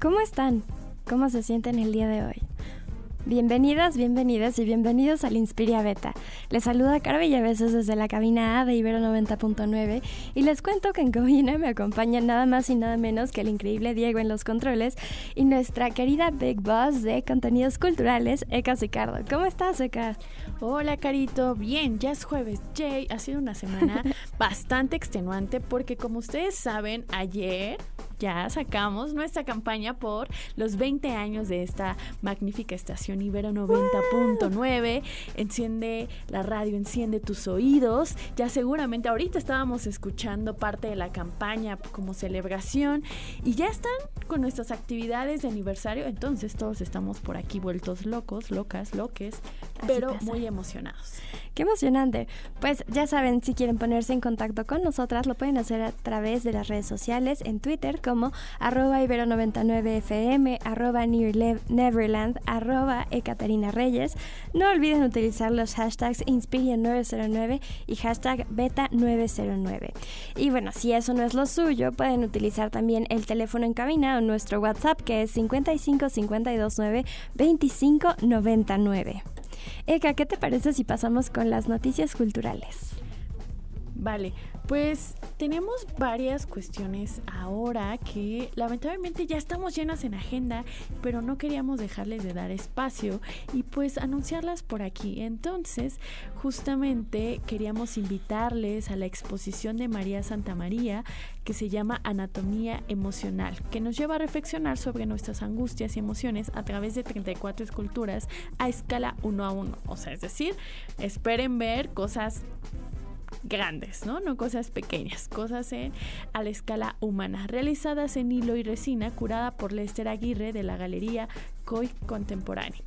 ¿Cómo están? ¿Cómo se sienten el día de hoy? Bienvenidas, bienvenidas y bienvenidos al Inspiria Beta. Les saluda Cara veces desde la cabina A de Ibero 90.9 y les cuento que en cabina me acompaña nada más y nada menos que el increíble Diego en los controles y nuestra querida Big Boss de contenidos culturales, Eka Sicardo. ¿Cómo estás, Eka? Hola, Carito. Bien, ya es jueves. Jay, ha sido una semana bastante extenuante porque como ustedes saben, ayer ya sacamos nuestra campaña por los 20 años de esta magnífica estación Ibero 90.9. Enciende la radio, enciende tus oídos. Ya seguramente ahorita estábamos escuchando parte de la campaña como celebración y ya están con nuestras actividades de aniversario. Entonces todos estamos por aquí vueltos locos, locas, loques, pero muy emocionados. Qué emocionante. Pues ya saben, si quieren ponerse en contacto con nosotras, lo pueden hacer a través de las redes sociales, en Twitter como arroba ibero99fm, arroba Neverland, arroba Ekaterina Reyes. No olviden utilizar los hashtags Inspiria909 y hashtag Beta909. Y bueno, si eso no es lo suyo, pueden utilizar también el teléfono en cabina o nuestro WhatsApp que es 55 529 25 99. Eka, ¿qué te parece si pasamos con las noticias culturales? Vale, pues tenemos varias cuestiones ahora que lamentablemente ya estamos llenas en agenda, pero no queríamos dejarles de dar espacio y pues anunciarlas por aquí. Entonces, justamente queríamos invitarles a la exposición de María Santa María que se llama Anatomía Emocional, que nos lleva a reflexionar sobre nuestras angustias y emociones a través de 34 esculturas a escala 1 a 1. O sea, es decir, esperen ver cosas grandes, ¿no? No cosas pequeñas, cosas en, a la escala humana, realizadas en hilo y resina, curada por Lester Aguirre de la Galería COI Contemporánea.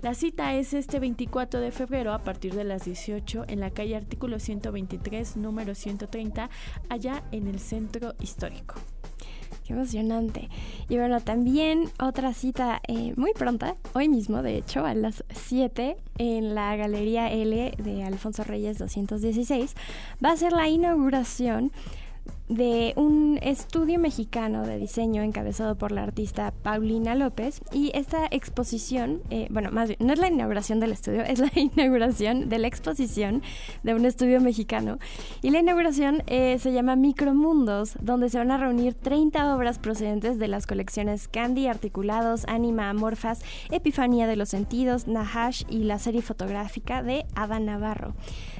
La cita es este 24 de febrero a partir de las 18 en la calle Artículo 123, número 130, allá en el centro histórico emocionante. Y bueno, también otra cita eh, muy pronta, hoy mismo, de hecho, a las 7 en la Galería L de Alfonso Reyes 216, va a ser la inauguración de un estudio mexicano de diseño encabezado por la artista Paulina López y esta exposición, eh, bueno, más bien, no es la inauguración del estudio, es la inauguración de la exposición de un estudio mexicano y la inauguración eh, se llama Micromundos, donde se van a reunir 30 obras procedentes de las colecciones Candy, Articulados, Anima, Amorfas, Epifanía de los Sentidos, Nahash y la serie fotográfica de Ada Navarro.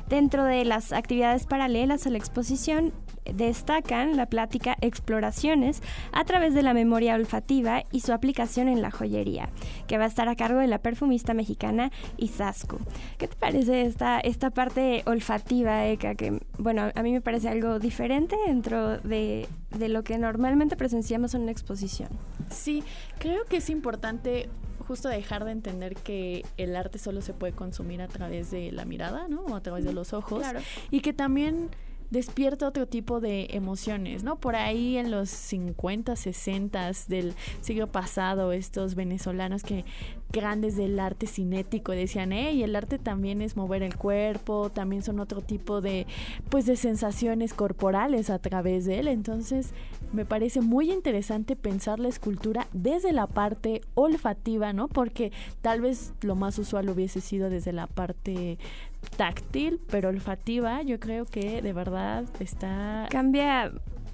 Dentro de las actividades paralelas a la exposición destacan la plática Exploraciones a través de la memoria olfativa y su aplicación en la joyería, que va a estar a cargo de la perfumista mexicana Isascu. ¿Qué te parece esta, esta parte olfativa, Eka? Que, bueno, a mí me parece algo diferente dentro de, de lo que normalmente presenciamos en una exposición. Sí, creo que es importante justo dejar de entender que el arte solo se puede consumir a través de la mirada, ¿no? O a través de los ojos. Y que también despierta otro tipo de emociones, ¿no? Por ahí en los 50, 60 del siglo pasado, estos venezolanos que grandes del arte cinético decían, hey, el arte también es mover el cuerpo, también son otro tipo de, pues, de sensaciones corporales a través de él. Entonces, me parece muy interesante pensar la escultura desde la parte olfativa, ¿no? Porque tal vez lo más usual hubiese sido desde la parte táctil, pero olfativa, yo creo que de verdad está... Cambia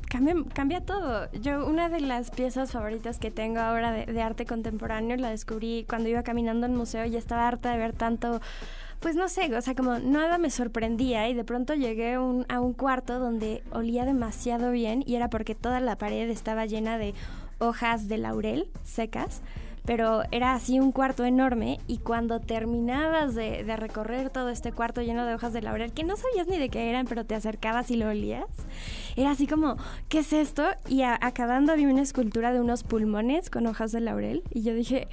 Cambia, cambia, todo. Yo una de las piezas favoritas que tengo ahora de, arte contemporáneo la descubrí cuando iba caminando el museo y estaba harta de ver tanto, pues no sé, o sea, como nada me sorprendía y de pronto llegué a un cuarto donde olía demasiado bien y era porque toda la pared estaba llena de hojas de laurel secas pero era así un cuarto enorme y cuando terminabas de, recorrer todo este cuarto lleno de hojas de laurel, que no sabías ni de qué eran, pero te acercabas y lo olías, era así como, ¿qué es esto? Y acabando vi una escultura de unos pulmones con hojas de laurel y yo dije,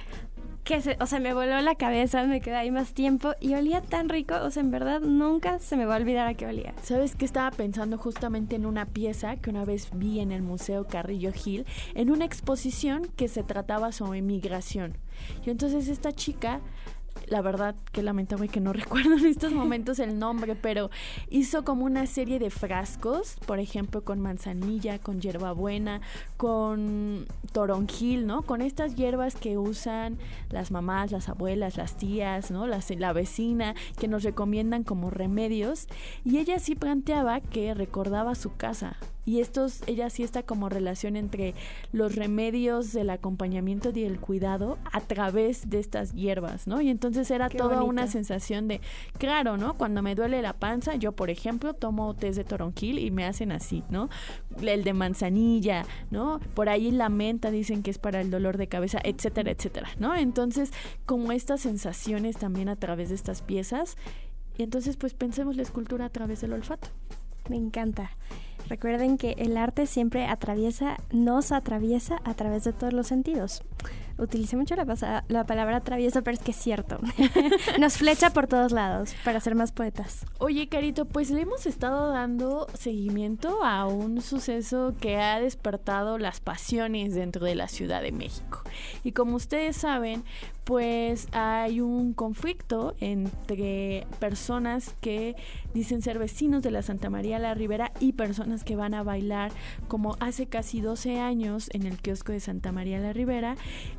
que se, o sea, me voló la cabeza, me quedé ahí más tiempo y olía tan rico, o sea, en verdad nunca se me va a olvidar a qué olía. ¿Sabes qué estaba pensando justamente en una pieza que una vez vi en el Museo Carrillo Gil, en una exposición que se trataba sobre migración? Y entonces esta chica la verdad que lamentable que no recuerdo en estos momentos el nombre, pero hizo como una serie de frascos, por ejemplo, con manzanilla, con hierbabuena, con toronjil, ¿no? Con estas hierbas que usan las mamás, las abuelas, las tías, ¿no? La vecina, que nos recomiendan como remedios. Y ella sí planteaba que recordaba su casa, y estos, ella sí está como relación entre los remedios del acompañamiento y el cuidado a través de estas hierbas, ¿no? Y entonces era toda una sensación de, claro, ¿no? Cuando me duele la panza, yo por ejemplo tomo test de toronjil y me hacen así, ¿no? El de manzanilla, ¿no? Por ahí la menta dicen que es para el dolor de cabeza, etcétera, etcétera, ¿no? Entonces, como estas sensaciones también a través de estas piezas, y entonces pues pensemos la escultura a través del olfato. Me encanta. Recuerden que el arte siempre atraviesa, nos atraviesa a través de todos los sentidos. Utilicé mucho la, la palabra atravieso, pero es que es cierto. nos flecha por todos lados para ser más poetas. Oye, Carito, pues le hemos estado dando seguimiento a un suceso que ha despertado las pasiones dentro de la Ciudad de México. Y como ustedes saben, pues hay un conflicto entre personas que dicen ser vecinos de la Santa María la Ribera y personas que van a bailar como hace casi 12 años en el kiosco de Santa María la Ribera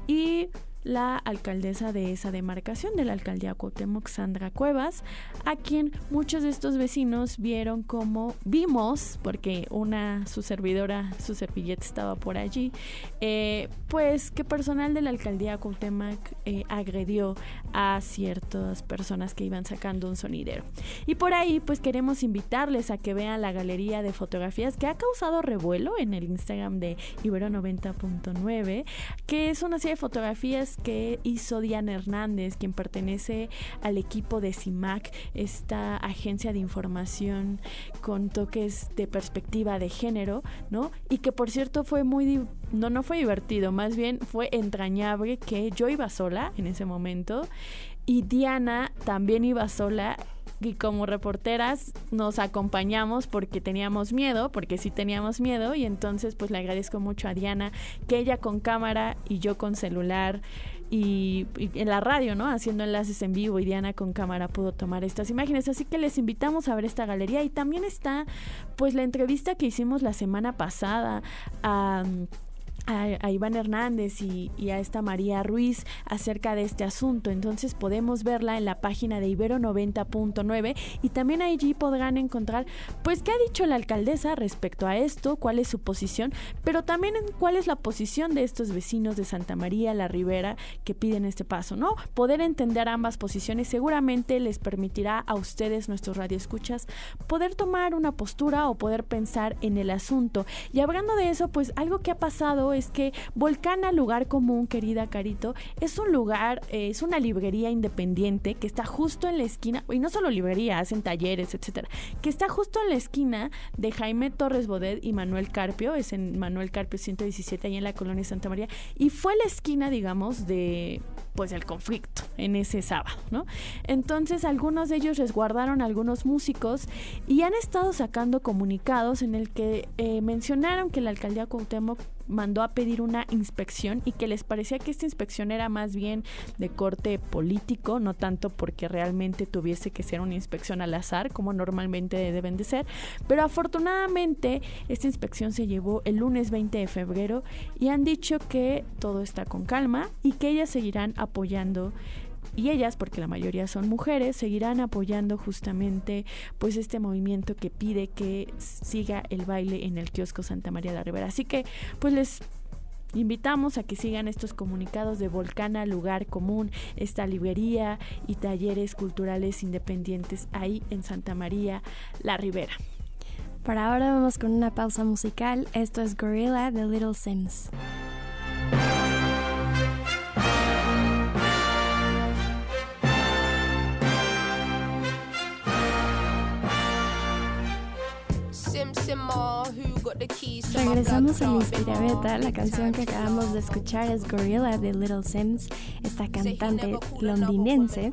y la alcaldesa de esa demarcación, de la alcaldía Cuauhtémoc, Sandra Cuevas, a quien muchos de estos vecinos vieron como vimos, porque una, su servidora, su servilleta estaba por allí, eh, pues que personal de la alcaldía Cuauhtémoc eh, agredió a ciertas personas que iban sacando un sonidero. Y por ahí, pues queremos invitarles a que vean la galería de fotografías que ha causado revuelo en el Instagram de Ibero 90.9, que es una serie de fotografías que hizo Diana Hernández, quien pertenece al equipo de CIMAC, esta agencia de información con toques de perspectiva de género, ¿no? Y que por cierto fue muy, no, no fue divertido, más bien fue entrañable que yo iba sola en ese momento y Diana también iba sola y como reporteras nos acompañamos porque teníamos miedo, porque sí teníamos miedo y entonces pues le agradezco mucho a Diana que ella con cámara y yo con celular y, en la radio, ¿no? Haciendo enlaces en vivo y Diana con cámara pudo tomar estas imágenes. Así que les invitamos a ver esta galería y también está pues la entrevista que hicimos la semana pasada a a, Iván Hernández y, a esta María Ruiz acerca de este asunto. Entonces podemos verla en la página de Ibero 90.9 y también allí podrán encontrar pues qué ha dicho la alcaldesa respecto a esto, cuál es su posición, pero también cuál es la posición de estos vecinos de Santa María la Ribera que piden este paso, ¿no? Poder entender ambas posiciones seguramente les permitirá a ustedes, nuestros radioescuchas, poder tomar una postura o poder pensar en el asunto. Y hablando de eso, pues algo que ha pasado es que Volcana Lugar Común, querida Carito, es un lugar, eh, es una librería independiente que está justo en la esquina, y no solo librería, hacen talleres, etcétera, que está justo en la esquina de Jaime Torres Bodet y Manuel Carpio, es en Manuel Carpio 117, ahí en la colonia Santa María, y fue la esquina, digamos, de pues el conflicto en ese sábado, ¿no? Entonces algunos de ellos resguardaron a algunos músicos y han estado sacando comunicados en el que eh, mencionaron que la alcaldía Cuauhtémoc mandó a pedir una inspección y que les parecía que esta inspección era más bien de corte político, no tanto porque realmente tuviese que ser una inspección al azar, como normalmente deben de ser, pero afortunadamente esta inspección se llevó el lunes 20 de febrero y han dicho que todo está con calma y que ellas seguirán apoyando y ellas, porque la mayoría son mujeres, seguirán apoyando justamente pues este movimiento que pide que siga el baile en el kiosco Santa María de la Ribera. Así que pues les invitamos a que sigan estos comunicados de Volcana, lugar común, esta librería y talleres culturales independientes ahí en Santa María la Ribera. Para ahora vamos con una pausa musical. Esto es Gorilla de Little Sims. Regresamos a Inspira Beta. La canción que acabamos de escuchar es Gorilla de Little Sims, esta cantante londinense.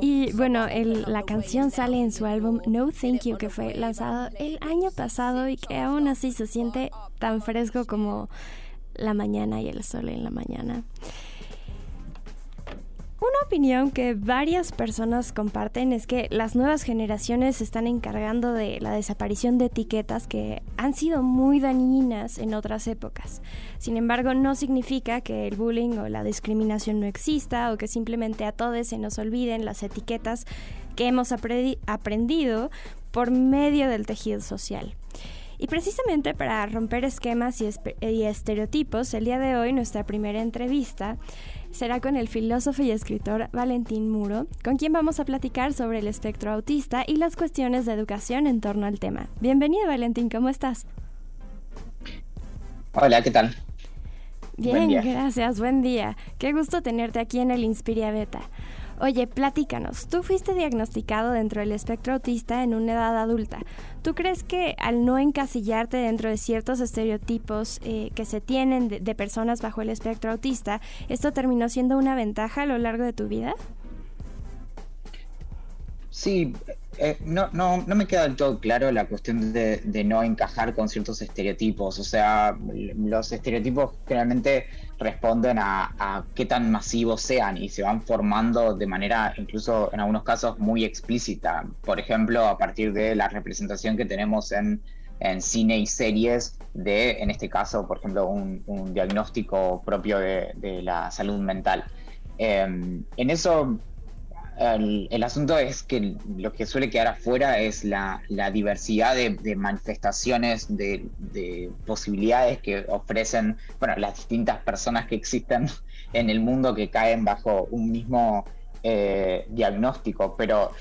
Y bueno, la canción sale en su álbum No Thank You, que fue lanzado el año pasado y que aún así se siente tan fresco como la mañana y el sol en la mañana. Opinión que varias personas comparten es que las nuevas generaciones se están encargando de la desaparición de etiquetas que han sido muy dañinas en otras épocas. Sin embargo, no significa que el bullying o la discriminación no exista o que simplemente a todos se nos olviden las etiquetas que hemos aprendido por medio del tejido social. Y precisamente para romper esquemas y, estereotipos, el día de hoy nuestra primera entrevista será con el filósofo y escritor Valentín Muro, con quien vamos a platicar sobre el espectro autista y las cuestiones de educación en torno al tema. Bienvenido Valentín, ¿cómo estás? Hola, ¿qué tal? Bien, gracias, buen día. Qué gusto tenerte aquí en el Inspiria Beta. Oye, platícanos, tú fuiste diagnosticado dentro del espectro autista en una edad adulta. ¿Tú crees que al no encasillarte dentro de ciertos estereotipos eh, que se tienen de, personas bajo el espectro autista, esto terminó siendo una ventaja a lo largo de tu vida? Sí, eh, no, no, no, me queda del todo claro la cuestión de, no encajar con ciertos estereotipos. O sea, los estereotipos generalmente responden a, qué tan masivos sean y se van formando de manera incluso en algunos casos muy explícita. Por ejemplo, a partir de la representación que tenemos en, cine y series de, en este caso, por ejemplo, un, diagnóstico propio de, la salud mental. Em, en eso el, asunto es que lo que suele quedar afuera es la, diversidad de, manifestaciones, de, posibilidades que ofrecen bueno, las distintas personas que existen en el mundo que caen bajo un mismo eh, diagnóstico. Pero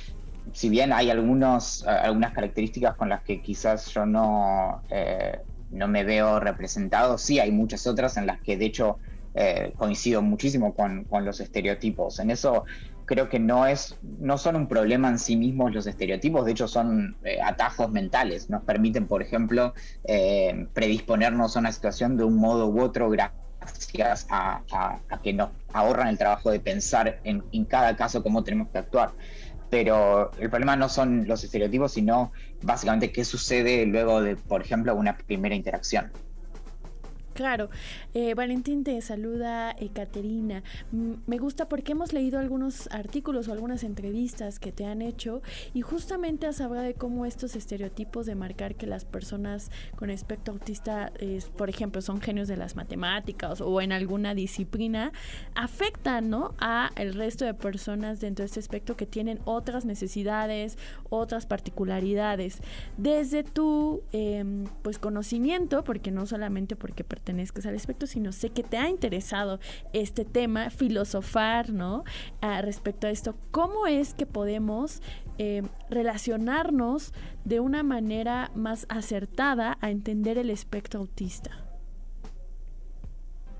si bien hay algunos, algunas características con las que quizás yo no, eh, no me veo representado, sí hay muchas otras en las que de hecho eh, coincido muchísimo con, con, los estereotipos. En eso creo que no es no son un problema en sí mismos los estereotipos, de hecho son eh, atajos mentales, nos permiten, por ejemplo, eh, predisponernos a una situación de un modo u otro gracias a, que nos ahorran el trabajo de pensar en, en, cada caso cómo tenemos que actuar. Pero el problema no son los estereotipos, sino básicamente qué sucede luego de, por ejemplo, una primera interacción. Claro, eh, Valentín te saluda Caterina. me gusta porque hemos leído algunos artículos o algunas entrevistas que te han hecho y justamente has hablado de cómo estos estereotipos de marcar que las personas con espectro autista, por ejemplo, son genios de las matemáticas o en alguna disciplina, afectan ¿no? a el resto de personas dentro de este espectro que tienen otras necesidades, otras particularidades. Desde tu em, pues conocimiento, porque no solamente porque pertenezcas al espectro, sino sé que te ha interesado este tema, filosofar, ¿no? respecto a esto, ¿cómo es que podemos eh, relacionarnos de una manera más acertada a entender el espectro autista?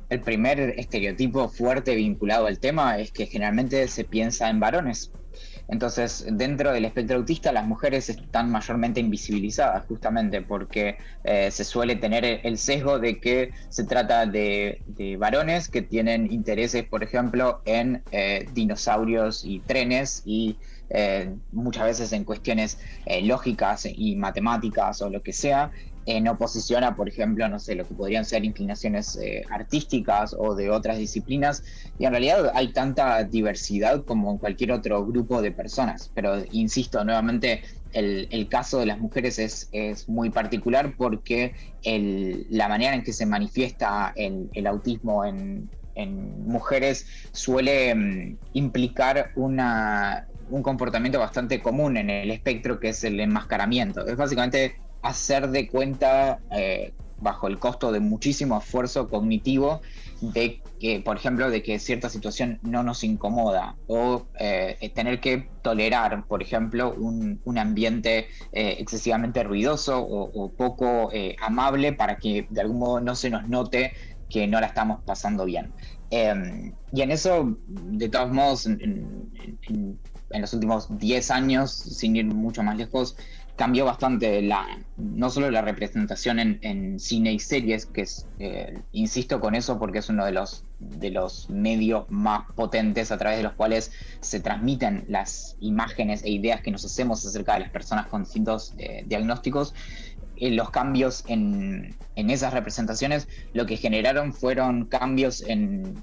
El primer estereotipo fuerte vinculado al tema es que generalmente se piensa en varones. Entonces, dentro del espectro autista, las mujeres están mayormente invisibilizadas, justamente porque eh, se suele tener el sesgo de que se trata de, varones que tienen intereses, por ejemplo, en eh, dinosaurios y trenes y eh, muchas veces en cuestiones lógicas y matemáticas o lo que sea, en oposición a, por ejemplo, no sé, lo que podrían ser inclinaciones eh, artísticas o de otras disciplinas. Y en realidad hay tanta diversidad como en cualquier otro grupo de personas. Pero insisto, nuevamente, el, caso de las mujeres es, muy particular porque la manera en que se manifiesta el, autismo en, mujeres suele mm, implicar una, un comportamiento bastante común en el espectro que es el enmascaramiento. Es básicamente hacer de cuenta eh, bajo el costo de muchísimo esfuerzo cognitivo de que, por ejemplo, de que cierta situación no nos incomoda o eh, tener que tolerar, por ejemplo, un, ambiente eh, excesivamente ruidoso o, poco amable para que de algún modo no se nos note que no la estamos pasando bien. Em, y en eso, de todos modos, en, en los últimos 10 años, sin ir mucho más lejos, cambió bastante la, no solo la representación en, cine y series, que es, eh, insisto con eso porque es uno de los, de los medios más potentes a través de los cuales se transmiten las imágenes e ideas que nos hacemos acerca de las personas con distintos eh, diagnósticos. Eh, los cambios en, esas representaciones lo que generaron fueron cambios en,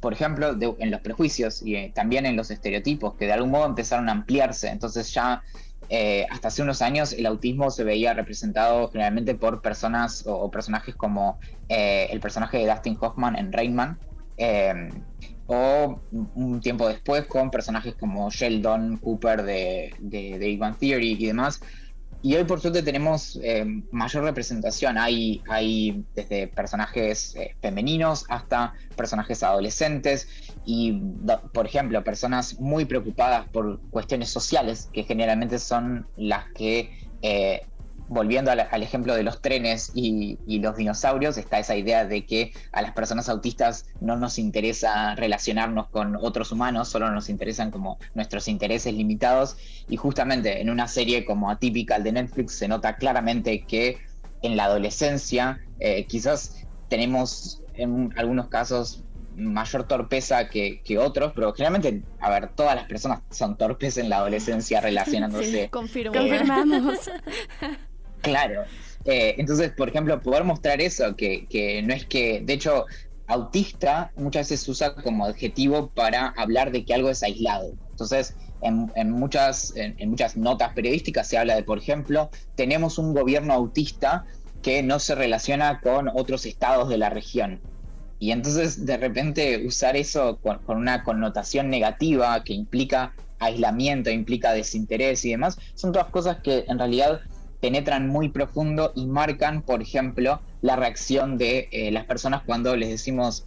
por ejemplo, en los prejuicios y también en los estereotipos, que de algún modo empezaron a ampliarse. Entonces ya eh, hasta hace unos años el autismo se veía representado generalmente por personas o, personajes como eh, el personaje de Dustin Hoffman en Rainman, eh, o un tiempo después con personajes como Sheldon Cooper de, de, de Theory y demás, y hoy por suerte tenemos eh, mayor representación. Hay, hay desde personajes eh, femeninos hasta personajes adolescentes y, por ejemplo, personas muy preocupadas por cuestiones sociales, que generalmente son las que eh, volviendo al, ejemplo de los trenes y, los dinosaurios, está esa idea de que a las personas autistas no nos interesa relacionarnos con otros humanos, solo nos interesan como nuestros intereses limitados. Y justamente en una serie como Atypical de Netflix se nota claramente que en la adolescencia eh, quizás tenemos en algunos casos mayor torpeza que, otros, pero generalmente, a ver, todas las personas son torpes en la adolescencia relacionándose. confirmamos. Claro. Eh, entonces, por ejemplo, poder mostrar eso, que, no es que, de hecho, autista muchas veces se usa como adjetivo para hablar de que algo es aislado. Entonces, en, muchas, en, muchas notas periodísticas se habla de, por ejemplo, tenemos un gobierno autista que no se relaciona con otros estados de la región. Y entonces, de repente, usar eso con, con una connotación negativa que implica aislamiento, implica desinterés y demás, son todas cosas que en realidad penetran muy profundo y marcan, por ejemplo, la reacción de eh, las personas cuando les decimos,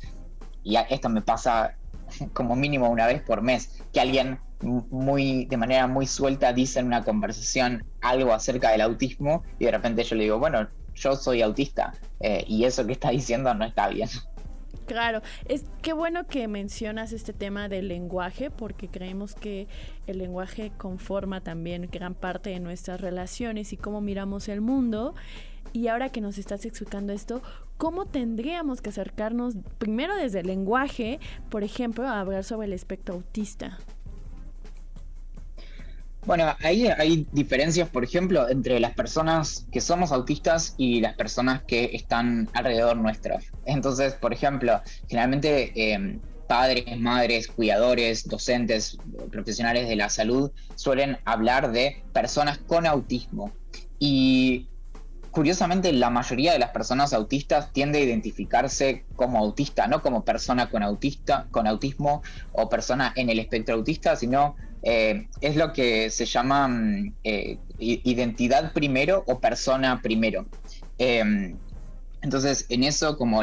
y esto me pasa como mínimo una vez por mes, que alguien muy de manera muy suelta dice en una conversación algo acerca del autismo y de repente yo le digo, bueno, yo soy autista eh, y eso que está diciendo no está bien. Claro, es qué bueno que mencionas este tema del lenguaje, porque creemos que el lenguaje conforma también gran parte de nuestras relaciones y cómo miramos el mundo. Y ahora que nos estás explicando esto, ¿cómo tendríamos que acercarnos primero desde el lenguaje, por ejemplo, a hablar sobre el espectro autista? Bueno, ahí hay diferencias, por ejemplo, entre las personas que somos autistas y las personas que están alrededor nuestro. Entonces, por ejemplo, generalmente em, padres, madres, cuidadores, docentes, profesionales de la salud suelen hablar de personas con autismo. Y curiosamente la mayoría de las personas autistas tiende a identificarse como autista, no como persona con autista, con autismo o persona en el espectro autista, sino eh, es lo que se llama mm, eh, identidad primero o persona primero. Em, entonces, en eso, como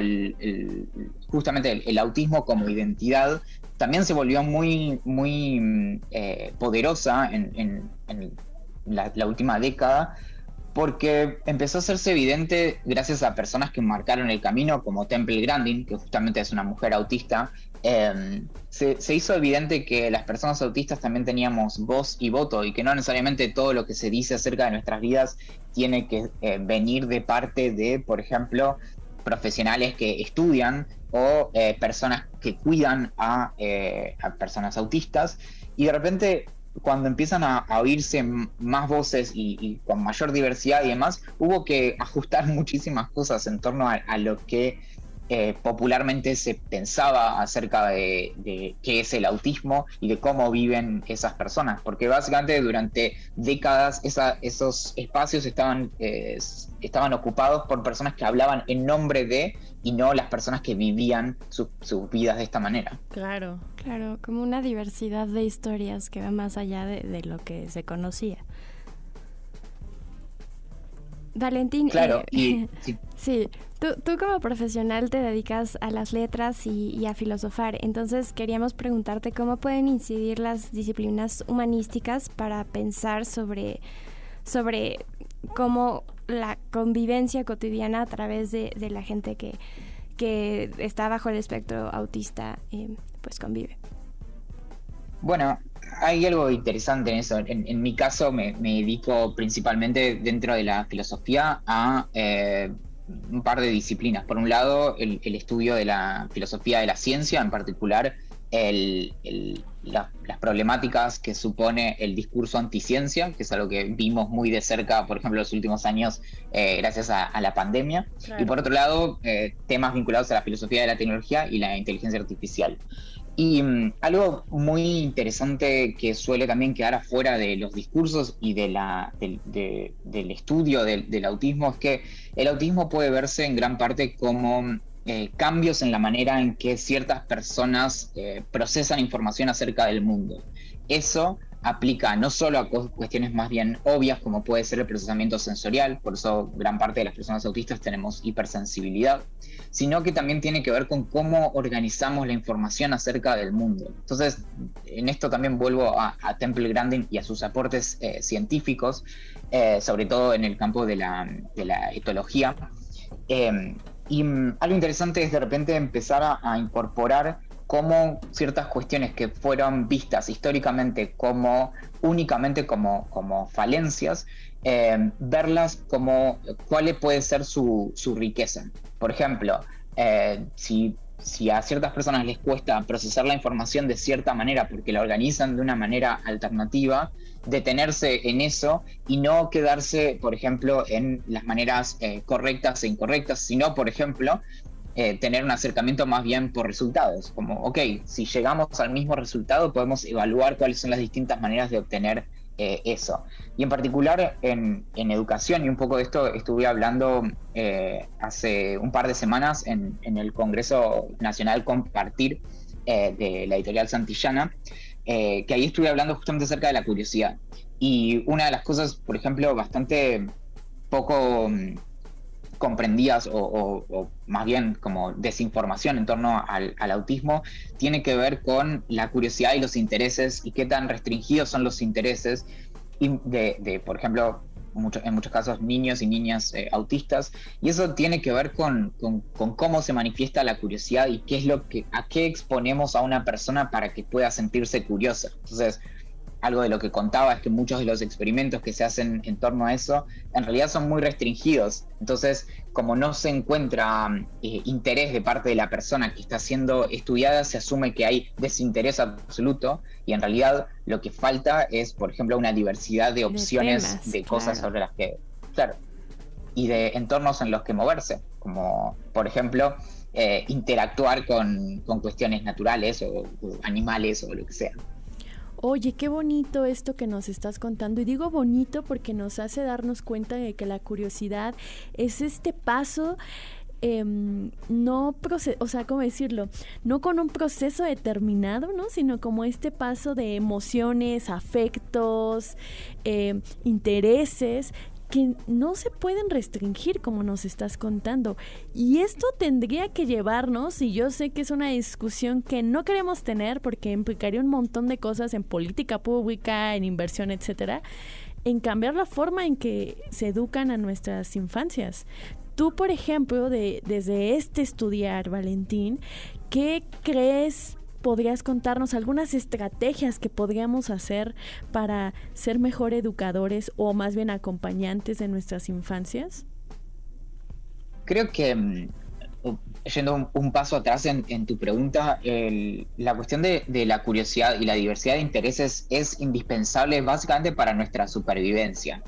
justamente el, autismo como identidad, también se volvió muy, muy mm, eh, poderosa en, la, última década, porque empezó a hacerse evidente gracias a personas que marcaron el camino, como Temple Grandin, que justamente es una mujer autista, Em, se, hizo evidente que las personas autistas también teníamos voz y voto y que no necesariamente todo lo que se dice acerca de nuestras vidas tiene que eh, venir de parte de, por ejemplo, profesionales que estudian o eh, personas que cuidan eh, a, personas autistas. Y de repente cuando empiezan a, oírse más voces y, con mayor diversidad y demás, hubo que ajustar muchísimas cosas en torno a lo que eh, popularmente se pensaba acerca de, qué es el autismo y de cómo viven esas personas, porque básicamente durante décadas esos espacios estaban, eh, estaban ocupados por personas que hablaban en nombre de y no las personas que vivían sus vidas de esta manera. Claro, claro, como una diversidad de historias que va más allá de, lo que se conocía. Valentín. Claro, eh, sí. Tú, como profesional te dedicas a las letras y, a filosofar, entonces queríamos preguntarte cómo pueden incidir las disciplinas humanísticas para pensar sobre, sobre cómo la convivencia cotidiana a través de, la gente que, que, está bajo el espectro autista eh, pues convive. Bueno, hay algo interesante en eso. En, mi caso me, dedico principalmente dentro de la filosofía a eh, un par de disciplinas. Por un lado, el, estudio de la filosofía de la ciencia, en particular las problemáticas que supone el discurso anticiencia, que es algo que vimos muy de cerca, por ejemplo, los últimos años, eh, gracias a, la pandemia. Y por otro lado, eh, temas vinculados a la filosofía de la tecnología y la inteligencia artificial. Y mm, algo muy interesante que suele también quedar afuera de los discursos y de la, del estudio del, autismo es que el autismo puede verse en gran parte como eh, cambios en la manera en que ciertas personas eh, procesan información acerca del mundo. Eso aplica no solo a cuestiones más bien obvias como puede ser el procesamiento sensorial, por eso gran parte de las personas autistas tenemos hipersensibilidad, sino que también tiene que ver con cómo organizamos la información acerca del mundo. Entonces, en esto también vuelvo a, Temple Grandin y a sus aportes eh, científicos, eh, sobre todo en el campo de la, etología. Eh, y mm, algo interesante es de repente empezar a incorporar cómo ciertas cuestiones que fueron vistas históricamente como únicamente como, como falencias, eh, verlas como cuál puede ser su, riqueza. Por ejemplo, eh, si, si, a ciertas personas les cuesta procesar la información de cierta manera porque la organizan de una manera alternativa, detenerse en eso y no quedarse, por ejemplo, en las maneras eh, correctas e incorrectas, sino, por ejemplo, eh, tener un acercamiento más bien por resultados, como, ok, si llegamos al mismo resultado podemos evaluar cuáles son las distintas maneras de obtener eh, eso. Y en particular en, educación, y un poco de esto estuve hablando eh, hace un par de semanas en, el Congreso Nacional Compartir de la editorial Santillana, que ahí estuve hablando justamente acerca de la curiosidad. Y una de las cosas, por ejemplo, bastante poco mm, comprendidas o, más bien como desinformación en torno al, autismo tiene que ver con la curiosidad y los intereses y qué tan restringidos son los intereses de, por ejemplo, en muchos casos niños y niñas eh, autistas y eso tiene que ver con, con, cómo se manifiesta la curiosidad y qué es lo que a qué exponemos a una persona para que pueda sentirse curiosa. Entonces, algo de lo que contaba es que muchos de los experimentos que se hacen en torno a eso en realidad son muy restringidos. Entonces, como no se encuentra eh, interés de parte de la persona que está siendo estudiada, se asume que hay desinterés absoluto y en realidad lo que falta es, por ejemplo, una diversidad de opciones de, cosas sobre las que, claro, y de entornos en los que moverse, como por ejemplo eh, interactuar con, cuestiones naturales o animales o lo que sea. Oye, qué bonito esto que nos estás contando. Y digo bonito porque nos hace darnos cuenta de que la curiosidad es este paso em, no o sea, ¿cómo decirlo? No con un proceso determinado, ¿no? Sino como este paso de emociones, afectos, em, intereses que no se pueden restringir como nos estás contando. Y esto tendría que llevarnos, y yo sé que es una discusión que no queremos tener porque implicaría un montón de cosas en política pública, en inversión, etcétera, en cambiar la forma en que se educan a nuestras infancias. Tú, por ejemplo, de, desde este estudiar, Valentín, ¿qué crees podrías contarnos algunas estrategias que podríamos hacer para ser mejor educadores o más bien acompañantes de nuestras infancias? Creo que, mm, yendo un, paso atrás en, tu pregunta, la cuestión de, la curiosidad y la diversidad de intereses es indispensable básicamente para nuestra supervivencia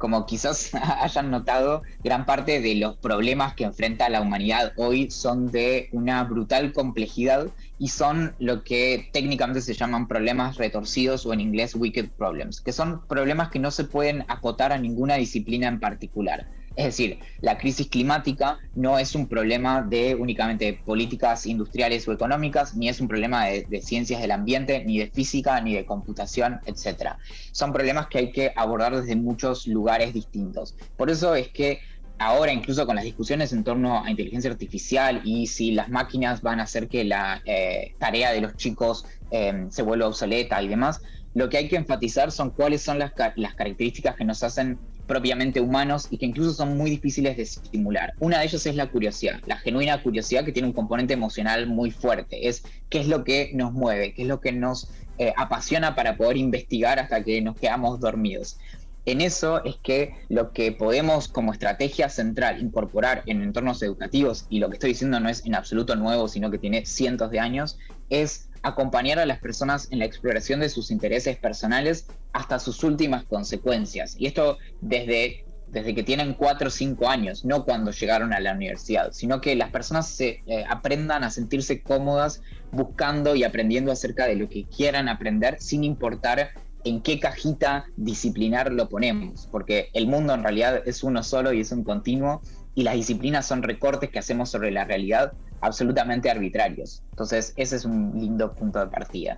como quizás hayan notado, gran parte de los problemas que enfrenta la humanidad hoy son de una brutal complejidad y son lo que técnicamente se llaman problemas retorcidos o en inglés wicked problems, que son problemas que no se pueden acotar a ninguna disciplina en particular. Es decir, la crisis climática no es un problema de únicamente políticas industriales o económicas, ni es un problema de, ciencias del ambiente, ni de física, ni de computación, etc. Son problemas que hay que abordar desde muchos lugares distintos. Por eso es que ahora, incluso con las discusiones en torno a inteligencia artificial y si las máquinas van a hacer que la eh, tarea de los chicos eh, se vuelva obsoleta y demás, lo que hay que enfatizar son cuáles son las características que nos hacen propiamente humanos y que incluso son muy difíciles de estimular. Una de ellas es la curiosidad, la genuina curiosidad que tiene un componente emocional muy fuerte. Es qué es lo que nos mueve, qué es lo que nos eh, apasiona para poder investigar hasta que nos quedamos dormidos. En eso es que lo que podemos como estrategia central incorporar en entornos educativos, y lo que estoy diciendo no es en absoluto nuevo, sino que tiene cientos de años, es acompañar a las personas en la exploración de sus intereses personales hasta sus últimas consecuencias. Y esto desde, desde que tienen cuatro o cinco años, no cuando llegaron a la universidad, sino que las personas se eh, aprendan a sentirse cómodas buscando y aprendiendo acerca de lo que quieran aprender sin importar en qué cajita disciplinar lo ponemos, porque el mundo en realidad es uno solo y es un continuo, y las disciplinas son recortes que hacemos sobre la realidad absolutamente arbitrarios. Entonces, ese es un lindo punto de partida.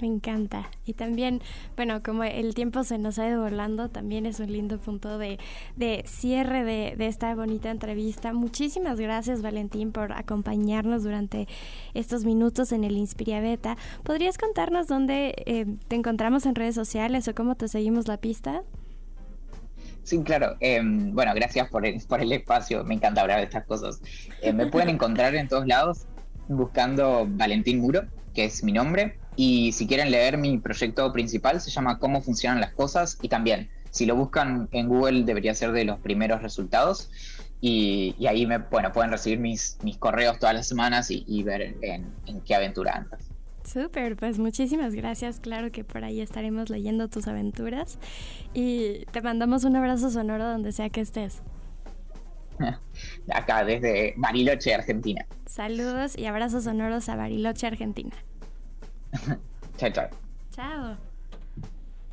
Me encanta. Y también, bueno, como el tiempo se nos ha ido volando, también es un lindo punto de, cierre de, esta bonita entrevista. Muchísimas gracias, Valentín, por acompañarnos durante estos minutos en el Inspiria Beta. ¿Podrías contarnos dónde eh, te encontramos en redes sociales o cómo te seguimos la pista? Sí, claro. Em, bueno, gracias por el, espacio. Me encanta hablar de estas cosas. Eh, me pueden encontrar en todos lados buscando Valentín Muro, que es mi nombre. Y si quieren leer mi proyecto principal, se llama Cómo funcionan las cosas. Y también, si lo buscan en Google, debería ser de los primeros resultados. Y, ahí me, bueno, pueden recibir mis, mis correos todas las semanas y, ver en, en qué aventura andas. Súper, pues muchísimas gracias. Claro que por ahí estaremos leyendo tus aventuras y te mandamos un abrazo sonoro donde sea que estés. Acá desde Bariloche, Argentina. Saludos y abrazos sonoros a Bariloche, Argentina. chao, chao. Chao.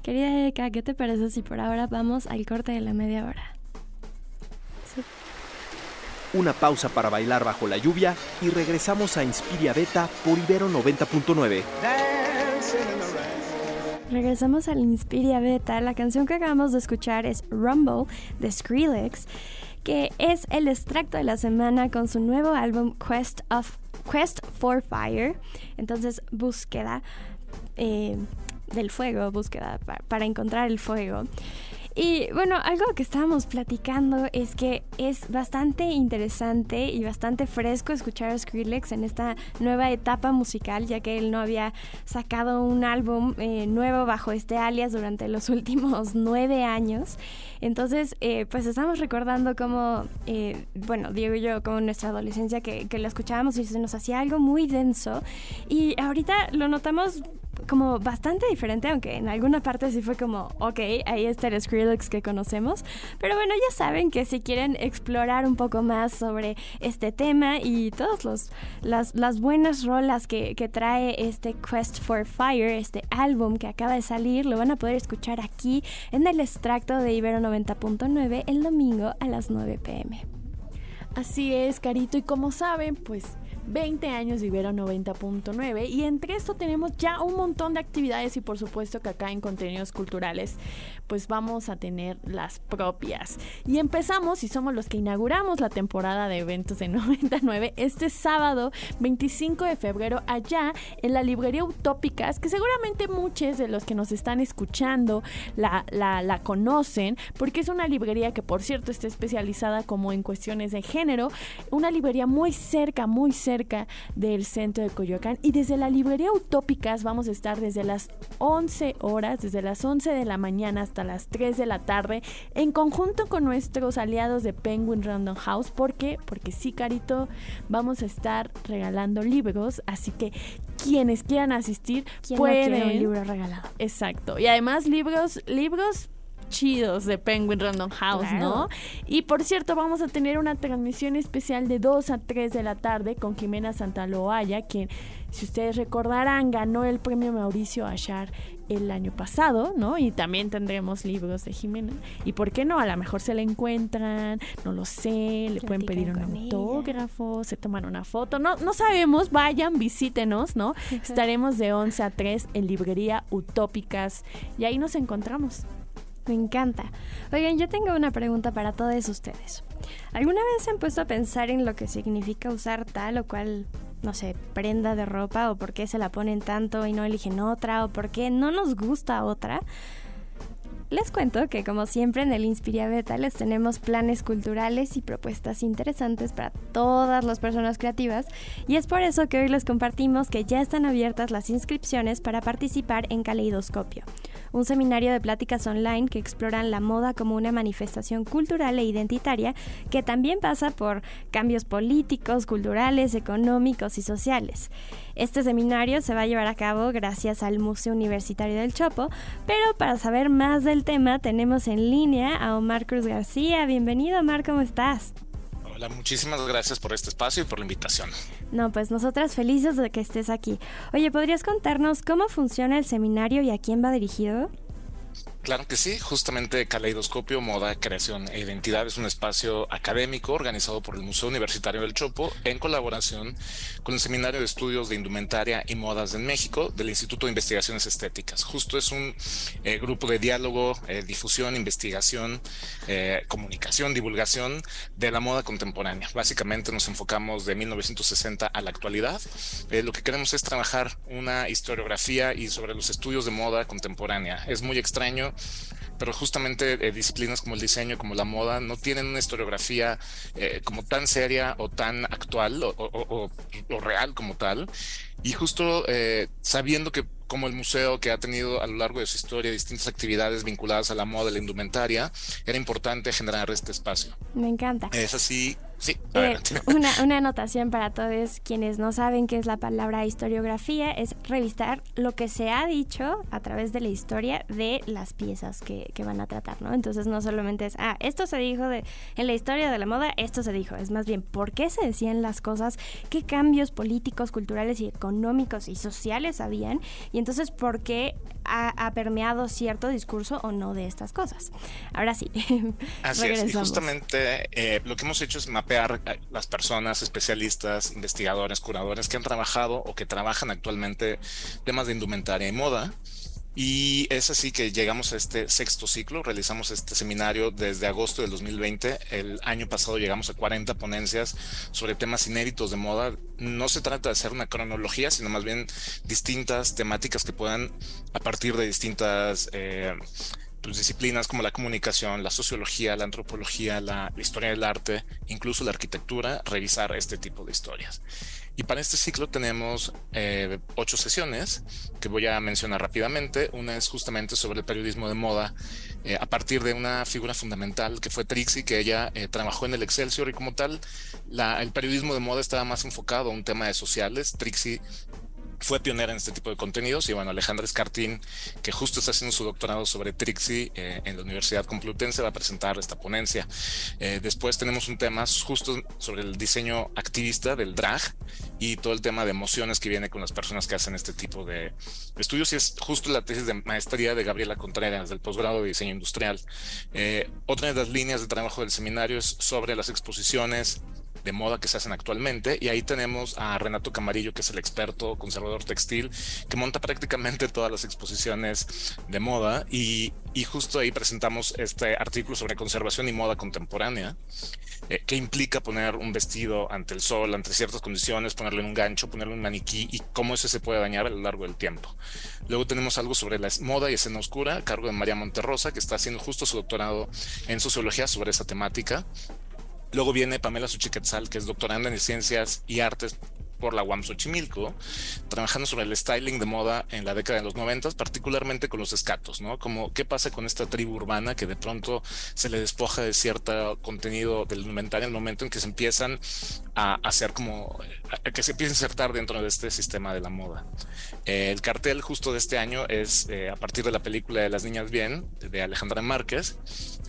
Querida Eka, ¿qué te parece si por ahora vamos al corte de la media hora? Una pausa para bailar bajo la lluvia y regresamos a Inspiria Beta por Ibero 90.9. Regresamos al Inspiria Beta. La canción que acabamos de escuchar es Rumble de Skrillex, que es el extracto de la semana con su nuevo álbum Quest, of, Quest for Fire. Entonces, búsqueda eh, del fuego, búsqueda para encontrar el fuego. Y bueno, algo que estábamos platicando es que es bastante interesante y bastante fresco escuchar a Skrillex en esta nueva etapa musical, ya que él no había sacado un álbum eh, nuevo bajo este alias durante los últimos nueve años. Entonces, eh, pues estamos recordando cómo, eh, bueno, Diego y yo, como nuestra adolescencia, que, que lo escuchábamos y se nos hacía algo muy denso. Y ahorita lo notamos como bastante diferente, aunque en alguna parte sí fue como, ok, ahí está el Skrillex que conocemos. Pero bueno, ya saben que si quieren explorar un poco más sobre este tema y todas las, las buenas rolas que, que trae este Quest for Fire, este álbum que acaba de salir, lo van a poder escuchar aquí en el extracto de Ibero 90.9 el domingo a las 9 pm. Así es, Carito, y como saben, pues 20 años de Ibero 90.9 y entre esto tenemos ya un montón de actividades y por supuesto que acá en contenidos culturales pues vamos a tener las propias. Y empezamos y somos los que inauguramos la temporada de eventos de 99 este sábado 25 de febrero allá en la librería Utópicas que seguramente muchos de los que nos están escuchando la, la, la conocen porque es una librería que por cierto está especializada como en cuestiones de género, una librería muy cerca, muy cerca cerca del centro de Coyoacán. Y desde la librería Utópicas vamos a estar desde las 11 horas, desde las 11 de la mañana hasta las 3 de la tarde, en conjunto con nuestros aliados de Penguin Random House. ¿Por qué? Porque sí, Carito, vamos a estar regalando libros. Así que quienes quieran asistir pueden. un libro regalado. Exacto. Y además libros, libros chidos de Penguin Random House, ¿no? Y por cierto, vamos a tener una transmisión especial de 2 a 3 de la tarde con Jimena Santaloaya, quien, si ustedes recordarán, ganó el premio Mauricio Achar el año pasado, ¿no? Y también tendremos libros de Jimena. ¿Y por qué no? A lo mejor se le encuentran, no lo sé, le pueden pedir un autógrafo, se toman una foto, no, no sabemos, vayan, visítenos, ¿no? Estaremos de 11 a 3 en Librería Utópicas y ahí nos encontramos. Me encanta. Oigan, yo tengo una pregunta para todos ustedes. ¿Alguna vez se han puesto a pensar en lo que significa usar tal o cual, no sé, prenda de ropa o por qué se la ponen tanto y no eligen otra o por qué no nos gusta otra? Les cuento que como siempre en el Inspiria Beta les tenemos planes culturales y propuestas interesantes para todas las personas creativas y es por eso que hoy les compartimos que ya están abiertas las inscripciones para participar en Caleidoscopio, un seminario de pláticas online que exploran la moda como una manifestación cultural e identitaria que también pasa por cambios políticos, culturales, económicos y sociales. Este seminario se va a llevar a cabo gracias al Museo Universitario del Chopo, pero para saber más del tema tenemos en línea a Omar Cruz García. Bienvenido Omar, ¿cómo estás? Hola, muchísimas gracias por este espacio y por la invitación. No, pues nosotras felices de que estés aquí. Oye, ¿podrías contarnos cómo funciona el seminario y a quién va dirigido? Claro que sí, justamente Caleidoscopio, Moda, Creación e Identidad es un espacio académico organizado por el Museo Universitario del Chopo en colaboración con el Seminario de Estudios de Indumentaria y Modas en México del Instituto de Investigaciones Estéticas. Justo es un eh, grupo de diálogo, eh, difusión, investigación, eh, comunicación, divulgación de la moda contemporánea. Básicamente nos enfocamos de 1960 a la actualidad. lo que queremos es trabajar una historiografía y sobre los estudios de moda contemporánea. Es muy extraño pero justamente eh, disciplinas como el diseño, como la moda, no tienen una historiografía eh, como tan seria o tan actual o, real como tal. Y justo eh, sabiendo que como el museo que ha tenido a lo largo de su historia distintas actividades vinculadas a la moda, la indumentaria, era importante generar este espacio. Me encanta. Es así Sí, eh, una, una, anotación para todos quienes no saben qué es la palabra historiografía es revisar lo que se ha dicho a través de la historia de las piezas que, que, van a tratar, ¿no? Entonces no solamente es, ah, esto se dijo de, en la historia de la moda, esto se dijo, es más bien por qué se decían las cosas, qué cambios políticos, culturales y económicos y sociales habían y entonces por qué ha, permeado cierto discurso o no de estas cosas. Ahora sí. Así es, y justamente eh, lo que hemos hecho es mapear las personas, especialistas, investigadores, curadores que han trabajado o que trabajan actualmente temas de indumentaria y moda. Y es así que llegamos a este sexto ciclo, realizamos este seminario desde agosto del 2020. El año pasado llegamos a 40 ponencias sobre temas inéditos de moda. No se trata de hacer una cronología, sino más bien distintas temáticas que puedan, a partir de distintas... Eh, pues, disciplinas como la comunicación, la sociología, la antropología, la, historia del arte, incluso la arquitectura, revisar este tipo de historias. Y para este ciclo tenemos eh, ocho sesiones que voy a mencionar rápidamente. Una es justamente sobre el periodismo de moda eh, a partir de una figura fundamental que fue Trixie, que ella eh, trabajó en el Excelsior y como tal el periodismo de moda estaba más enfocado a un tema de sociales. Trixie fue pionera en este tipo de contenidos y bueno, Alejandra Escartín, que justo está haciendo su doctorado sobre Trixie eh, en la Universidad Complutense, va a presentar esta ponencia. Eh, después tenemos un tema justo sobre el diseño activista del drag y todo el tema de emociones que viene con las personas que hacen este tipo de estudios y es justo la tesis de maestría de Gabriela Contreras del posgrado de diseño industrial. Eh, otra de las líneas de trabajo del seminario es sobre las exposiciones de moda que se hacen actualmente. Y ahí tenemos a Renato Camarillo, que es el experto conservador textil, que monta prácticamente todas las exposiciones de moda. Y, justo ahí presentamos este artículo sobre conservación y moda contemporánea, eh, que implica poner un vestido ante el sol, ante ciertas condiciones, ponerle un gancho, ponerle un maniquí y cómo ese se puede dañar a lo largo del tiempo. Luego tenemos algo sobre la moda y escena oscura, a cargo de María Monterrosa, que está haciendo justo su doctorado en sociología sobre esa temática. Luego viene Pamela Suchiquetzal, que es doctoranda en ciencias y artes por la UAM Xochimilco, trabajando sobre el styling de moda en la década de los 90, particularmente con los escatos, ¿no? Como qué pasa con esta tribu urbana que de pronto se le despoja de cierto contenido del inventario en el momento en que se empiezan a hacer como, que se empieza a insertar dentro de este sistema de la moda. Eh, el cartel justo de este año es eh, a partir de la película de Las Niñas Bien, de Alejandra Márquez,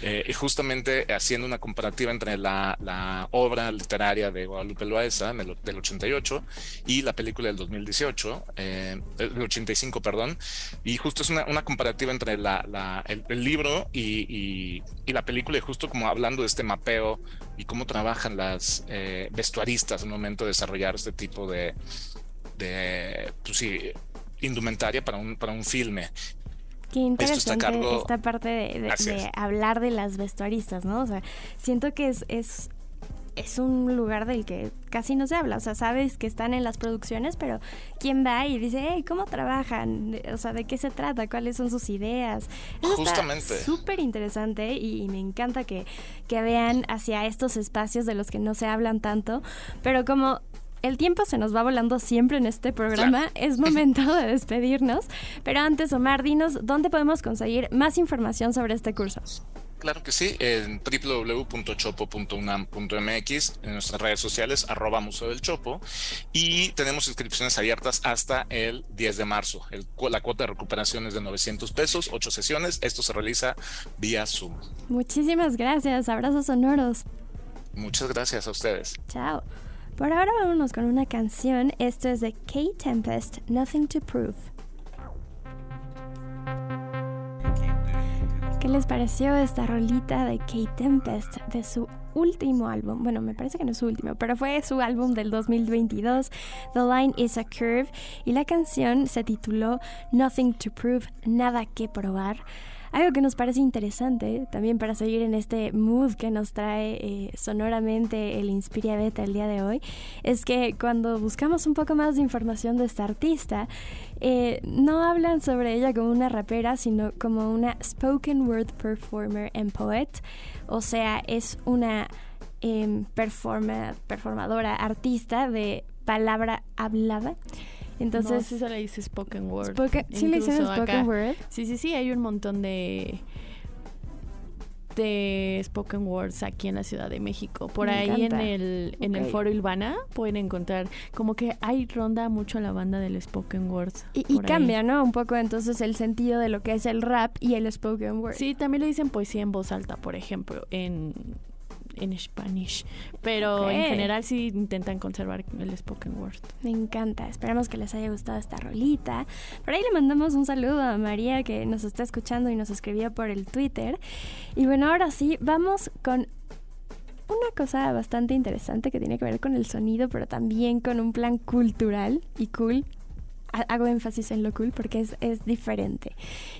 eh, y justamente haciendo una comparativa entre la, la obra literaria de Guadalupe Loaesa del 88 y la película del 2018, eh, del 85, perdón, y justo es una, una comparativa entre la, la, el, libro y, y, la película, y justo como hablando de este mapeo y cómo trabajan las eh, vestuaristas en el momento de desarrollar este tipo de, de pues sí, indumentaria para un, para un filme. Qué interesante esta parte de, de, hablar de las vestuaristas, ¿no? O sea, siento que es, es es un lugar del que casi no se habla. O sea, sabes que están en las producciones, pero ¿quién va y dice, hey, ¿cómo trabajan? O sea, ¿de qué se trata? ¿Cuáles son sus ideas? Justamente. Súper interesante y, me encanta que, que vean hacia estos espacios de los que no se hablan tanto. Pero como el tiempo se nos va volando siempre en este programa. Es momento de despedirnos. Pero antes, Omar, dinos dónde podemos conseguir más información sobre este curso. Claro que sí, en www.chopo.unam.mx, en nuestras redes sociales, arroba Museo del Chopo, y tenemos inscripciones abiertas hasta el 10 de marzo. la cuota de recuperación es de 900 pesos, 8 sesiones. Esto se realiza vía Zoom. Muchísimas gracias, abrazos sonoros. Muchas gracias a ustedes. Chao. Por ahora vámonos con una canción. Esto es de Kate Tempest, Nothing to Prove. ¿Qué les pareció esta rolita de Kate Tempest de su último álbum? Bueno, me parece que no es su último, pero fue su álbum del 2022, The Line is a Curve, y la canción se tituló Nothing to Prove, Nada que Probar. Algo que nos parece interesante también para seguir en este mood que nos trae eh, sonoramente el Inspiria Beta el día de hoy, es que cuando buscamos un poco más de información de esta artista, eh, no hablan sobre ella como una rapera, sino como una spoken word performer and poet. O sea, es una em, performadora, artista de palabra hablada. Entonces, no, eso le dice spoken word. sí, le dice spoken word. Sí, sí, sí, hay un montón de de spoken words aquí en la Ciudad de México. Por ahí en el en el Foro Ilvana pueden encontrar como que hay ronda mucho la banda del spoken word. Y, y cambia, ¿no? Un poco entonces el sentido de lo que es el rap y el spoken word. Sí, también le dicen poesía en voz alta, por ejemplo, en en Spanish. Pero en general sí intentan conservar el spoken word. Me encanta. Esperamos que les haya gustado esta rolita. Por ahí le mandamos un saludo a María que nos está escuchando y nos escribió por el Twitter. Y bueno, ahora sí, vamos con una cosa bastante interesante que tiene que ver con el sonido, pero también con un plan cultural y cool hago énfasis en lo cool porque es, es, diferente.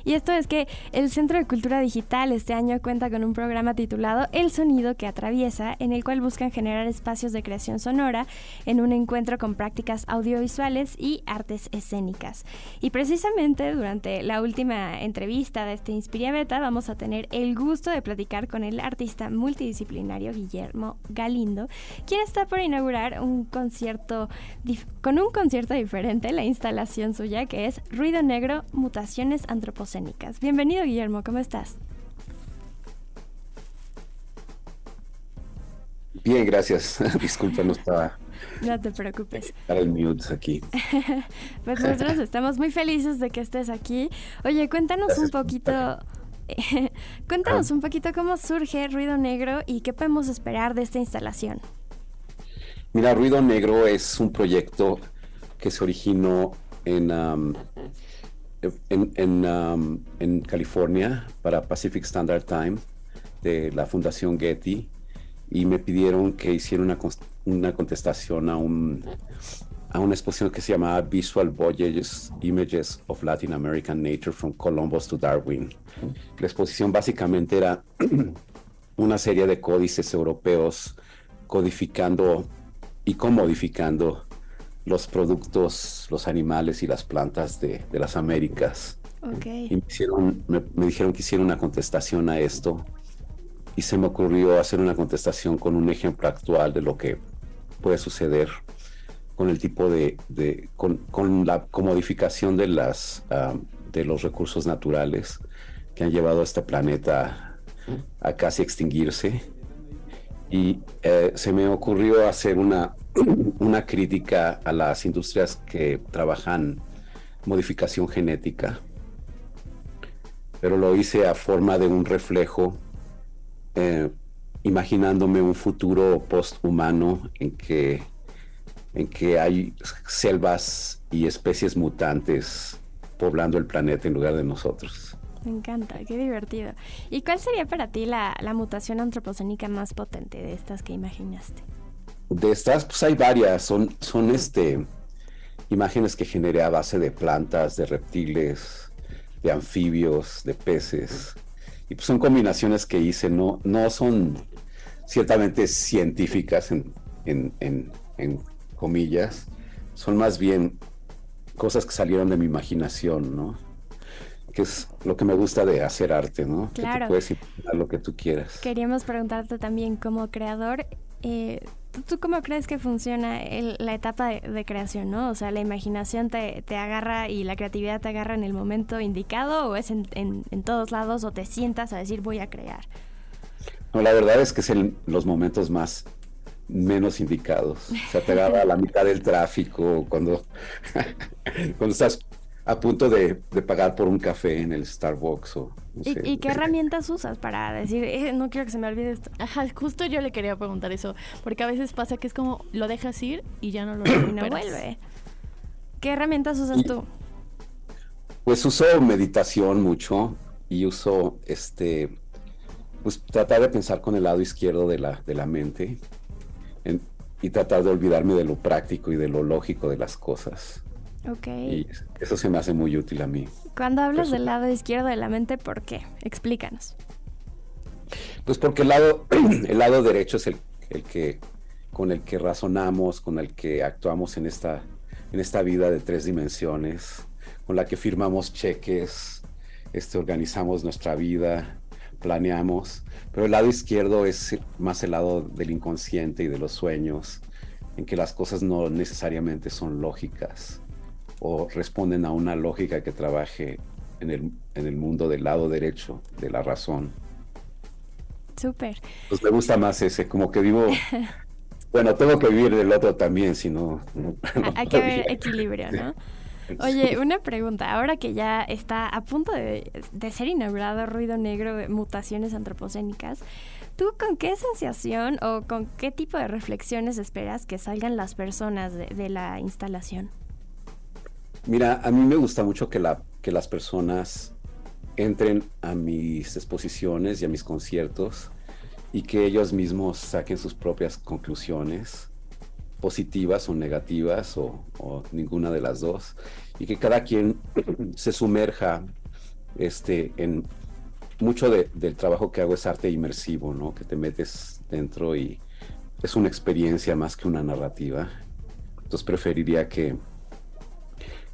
Y esto es que el Centro de Cultura Digital este año cuenta con un programa titulado El Sonido que atraviesa, en el cual buscan generar espacios de creación sonora en un encuentro con prácticas audiovisuales y artes escénicas. Y precisamente durante la última entrevista de este Inspiria Beta vamos a tener el gusto de platicar con el artista multidisciplinario Guillermo Galindo, quien está por inaugurar un concierto con un concierto diferente, la instalación suya que es Ruido Negro, Mutaciones Antropocénicas. Bienvenido Guillermo, ¿cómo estás? Bien, gracias. Disculpa, no estaba. No te preocupes. Para el mute aquí. pues nosotros estamos muy felices de que estés aquí. Oye, cuéntanos un poquito. cuéntanos ah. un poquito cómo surge Ruido Negro y qué podemos esperar de esta instalación. Mira, Ruido Negro es un proyecto que se originó en, um, en, um, en, California para Pacific Standard Time de la Fundación Getty y me pidieron que hiciera una, una contestación a, un, a una exposición que se llamaba Visual Voyages Images of Latin American Nature from Columbus to Darwin. La exposición básicamente era una serie de códices europeos codificando y comodificando los productos, los animales y las plantas de, las Américas. Okay. Y me, me, dijeron que hiciera una contestación a esto y se me ocurrió hacer una contestación con un ejemplo actual de lo que puede suceder con el tipo de, de con, con, la comodificación de las ah, de los recursos naturales que han llevado a este planeta a casi extinguirse y eh, se me ocurrió hacer una una crítica a las industrias que trabajan modificación genética, pero lo hice a forma de un reflejo, eh, imaginándome un futuro posthumano en que, en que hay selvas y especies mutantes poblando el planeta en lugar de nosotros. Me encanta, qué divertido. ¿Y cuál sería para ti la, la mutación antropocénica más potente de estas que imaginaste? de estas, pues hay varias, son, son este, imágenes que generé a base de plantas, de reptiles, de anfibios, de peces. Y pues son combinaciones que hice, no, no son, ciertamente científicas en, en, comillas, son más bien cosas que salieron de mi imaginación, ¿no? Que es lo que me gusta de hacer arte, ¿no? Claro. Que puedes imaginar lo que tú quieras. Queríamos preguntarte también como creador, eh, ¿tú, cómo crees que funciona la etapa de, creación, no? O sea, ¿la imaginación te, agarra y la creatividad te agarra en el momento indicado o es en, en todos lados o te sientas a decir voy a crear? No, la verdad es que es en los momentos más menos indicados. O sea, te agarra a la mitad del tráfico cuando, cuando estás a punto de, pagar por un café en el Starbucks o ¿Y, qué herramientas usas para decir, eh, no quiero que se me olvide esto? Ajá, justo yo le quería preguntar eso, porque a veces pasa que es como lo dejas ir y ya no lo no vuelve. ¿Qué herramientas usas tú? Pues uso meditación mucho y uso este pues tratar de pensar con el lado izquierdo de la, de la mente y tratar de olvidarme de lo práctico y de lo lógico de las cosas. Ok. Y eso se me hace muy útil a mí. Cuando hablas del lado izquierdo de la mente, ¿por qué? Explícanos. Pues porque el lado, el lado derecho es el, el que con el que razonamos, con el que actuamos en esta, en esta vida de tres dimensiones, con la que firmamos cheques, este, organizamos nuestra vida, planeamos, pero el lado izquierdo es más el lado del inconsciente y de los sueños, en que las cosas no necesariamente son lógicas o responden a una lógica que trabaje en el, en el mundo del lado derecho de la razón. Súper. Pues me gusta más ese, como que vivo, bueno, tengo que vivir del otro también, si no... Hay que haber equilibrio, ¿no? Oye, una pregunta. Ahora que ya está a punto de, ser inaugurado Ruido Negro de Mutaciones Antropocénicas, ¿tú con qué sensación o con qué tipo de reflexiones esperas que salgan las personas de, la instalación? Mira, a mí me gusta mucho que, la, que las personas entren a mis exposiciones y a mis conciertos y que ellos mismos saquen sus propias conclusiones positivas o negativas o, ninguna de las dos y que cada quien se sumerja este, en mucho del trabajo que hago es arte inmersivo, ¿no? Que te metes dentro y es una experiencia más que una narrativa. Entonces preferiría que,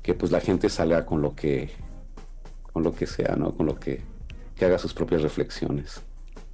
que pues la gente salga con lo que, con lo que sea, ¿no? Con lo que, que haga sus propias reflexiones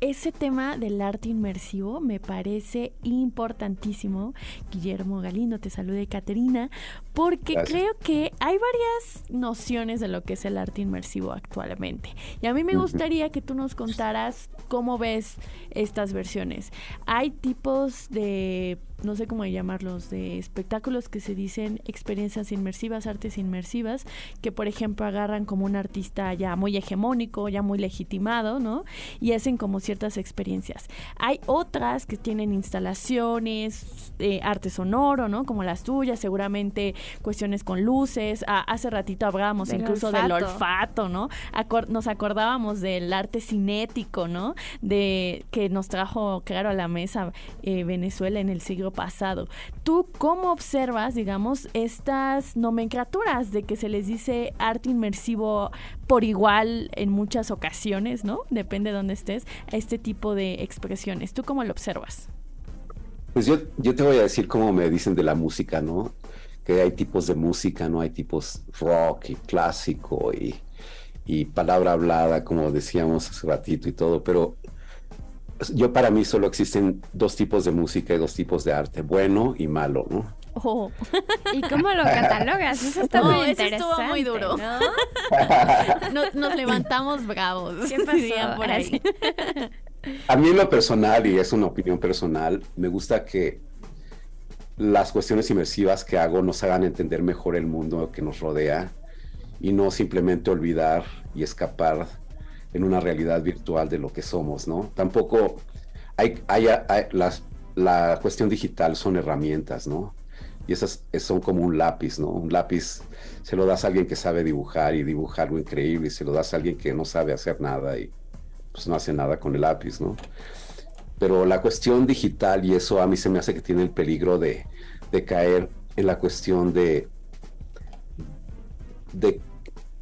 ese tema del arte inmersivo me parece importantísimo. Guillermo Galindo, te salude Caterina, porque creo que hay varias nociones de lo que es el arte inmersivo actualmente. Y a mí me gustaría que tú nos contaras cómo ves estas versiones. Hay tipos de no sé cómo llamarlos, de espectáculos que se dicen experiencias inmersivas, artes inmersivas, que por ejemplo agarran como un artista ya muy hegemónico, ya muy legitimado, ¿no? Y hacen como ciertas experiencias. Hay otras que tienen instalaciones, eh, arte sonoro, ¿no? Como las tuyas, seguramente cuestiones con luces. Ah, hace ratito hablábamos incluso del olfato, ¿no? nos acordábamos del arte cinético, ¿no? De que nos trajo, claro, a la mesa eh, Venezuela en el siglo pasado. ¿Tú cómo observas, digamos, estas nomenclaturas de que se les dice arte inmersivo por igual en muchas ocasiones, ¿no? Depende de dónde estés, este tipo de expresiones. ¿Tú cómo lo observas? Pues yo, yo te voy a decir cómo me dicen de la música, ¿no? Que hay tipos de música, ¿no? Hay tipos rock y clásico y, y palabra hablada, como decíamos hace ratito y todo, pero yo para mí solo existen dos tipos de música y dos tipos de arte, bueno y malo, ¿no? Oh. ¿Y cómo lo catalogas? Eso está muy interesante. Estuvo muy duro. nos, levantamos bravos. ¿Qué pasó por ahí? A mí en lo personal, y es una opinión personal, me gusta que las cuestiones inmersivas que hago nos hagan entender mejor el mundo que nos rodea y no simplemente olvidar y escapar en una realidad virtual de lo que somos, ¿no? Tampoco hay, hay, las, la cuestión digital son herramientas, ¿no? Y esas son como un lápiz, ¿no? Un lápiz se lo das a alguien que sabe dibujar y dibuja algo increíble y se lo das a alguien que no sabe hacer nada y pues no hace nada con el lápiz, ¿no? Pero la cuestión digital y eso a mí se me hace que tiene el peligro de, de caer en la cuestión de, de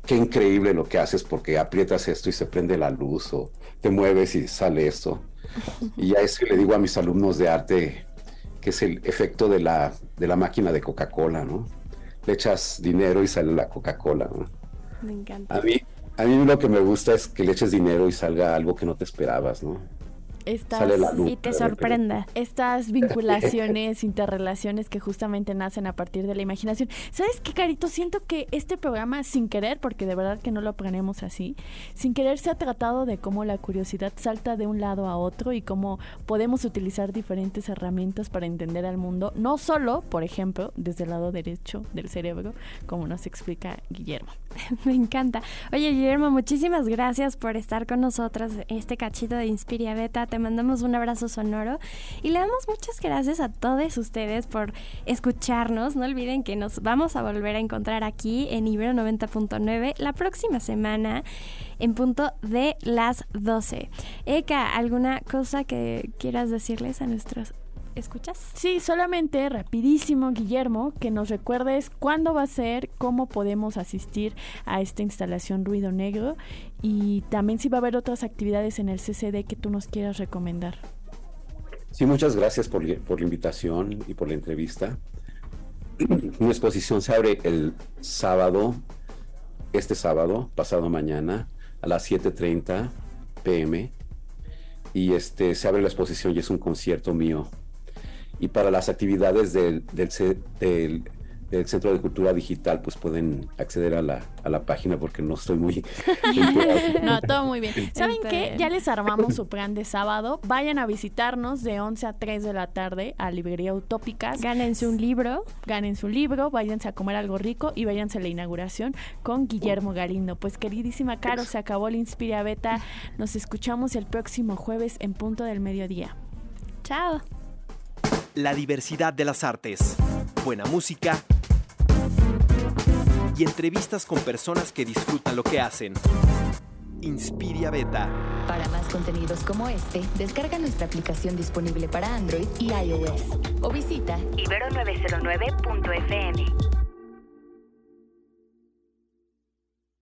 qué increíble lo que haces porque aprietas esto y se prende la luz o te mueves y sale esto. Y a eso le digo a mis alumnos de arte que es el efecto de la, de la máquina de Coca-Cola, ¿no? Le echas dinero y sale la Coca-Cola, ¿no? Me encanta. A mí, a mí lo que me gusta es que le eches dinero y salga algo que no te esperabas, ¿no? Estas, y te sorprenda. Estas vinculaciones, interrelaciones que justamente nacen a partir de la imaginación. ¿Sabes qué, Carito? Siento que este programa, sin querer, porque de verdad que no lo planeamos así, sin querer se ha tratado de cómo la curiosidad salta de un lado a otro y cómo podemos utilizar diferentes herramientas para entender al mundo, no solo, por ejemplo, desde el lado derecho del cerebro, como nos explica Guillermo. Me encanta. Oye, Guillermo, muchísimas gracias por estar con nosotras este cachito de Inspiria Beta te mandamos un abrazo sonoro y le damos muchas gracias a todos ustedes por escucharnos. No olviden que nos vamos a volver a encontrar aquí en Ibero 90.9 la próxima semana en punto de las 12. Eka, ¿alguna cosa que quieras decirles a nuestros escuchas? Sí, solamente rapidísimo, Guillermo, que nos recuerdes cuándo va a ser, cómo podemos asistir a esta instalación Ruido Negro y también si va a haber otras actividades en el CCD que tú nos quieras recomendar. Sí, muchas gracias por, por la invitación y por la entrevista. Mi exposición se abre el sábado, este sábado, pasado mañana, a las 7.30 pm. Y este, se abre la exposición y es un concierto mío y para las actividades del, del, del, Centro de Cultura Digital, pues pueden acceder a la, a la página porque no estoy muy... no, todo muy bien. ¿Saben qué? Ya les armamos su plan de sábado. Vayan a visitarnos de 11 a 3 de la tarde a Librería Utópicas. Gánense un libro. Gánense un libro, váyanse a comer algo rico y váyanse a la inauguración con Guillermo Galindo. Pues queridísima Caro, se acabó la Inspira Beta. Nos escuchamos el próximo jueves en punto del mediodía. Chao la diversidad de las artes, buena música y entrevistas con personas que disfrutan lo que hacen. Inspiria Beta. Para más contenidos como este, descarga nuestra aplicación disponible para Android y iOS o visita ibero909.fm.